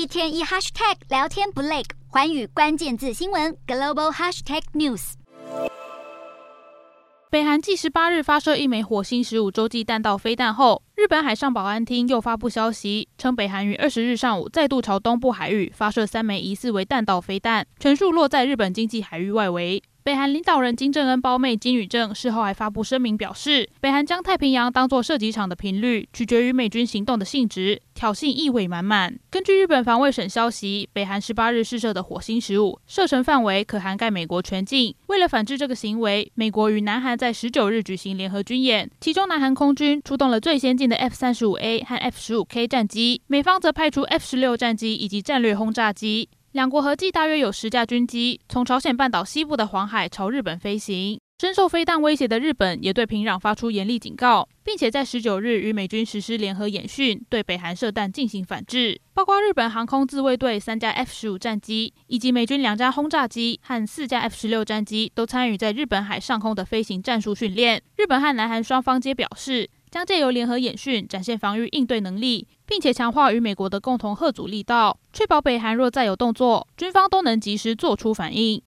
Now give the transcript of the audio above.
一天一 hashtag 聊天不累，寰宇关键字新闻 global hashtag news。北韩继十八日发射一枚火星十五洲际弹道飞弹后，日本海上保安厅又发布消息，称北韩于二十日上午再度朝东部海域发射三枚疑似为弹道飞弹，全数落在日本经济海域外围。北韩领导人金正恩胞妹金与正事后还发布声明表示，北韩将太平洋当作射击场的频率取决于美军行动的性质，挑衅意味满满。根据日本防卫省消息，北韩十八日试射的火星十五射程范围可涵盖美国全境。为了反制这个行为，美国与南韩在十九日举行联合军演，其中南韩空军出动了最先进的 F 三十五 A 和 F 十五 K 战机，美方则派出 F 十六战机以及战略轰炸机。两国合计大约有十架军机从朝鲜半岛西部的黄海朝日本飞行。深受飞弹威胁的日本也对平壤发出严厉警告，并且在十九日与美军实施联合演训，对北韩射弹进行反制。包括日本航空自卫队三架 F 十五战机，以及美军两架轰炸机和四架 F 十六战机都参与在日本海上空的飞行战术训练。日本和南韩双方皆表示，将借由联合演训展现防御应对能力，并且强化与美国的共同吓阻力道，确保北韩若再有动作，军方都能及时做出反应。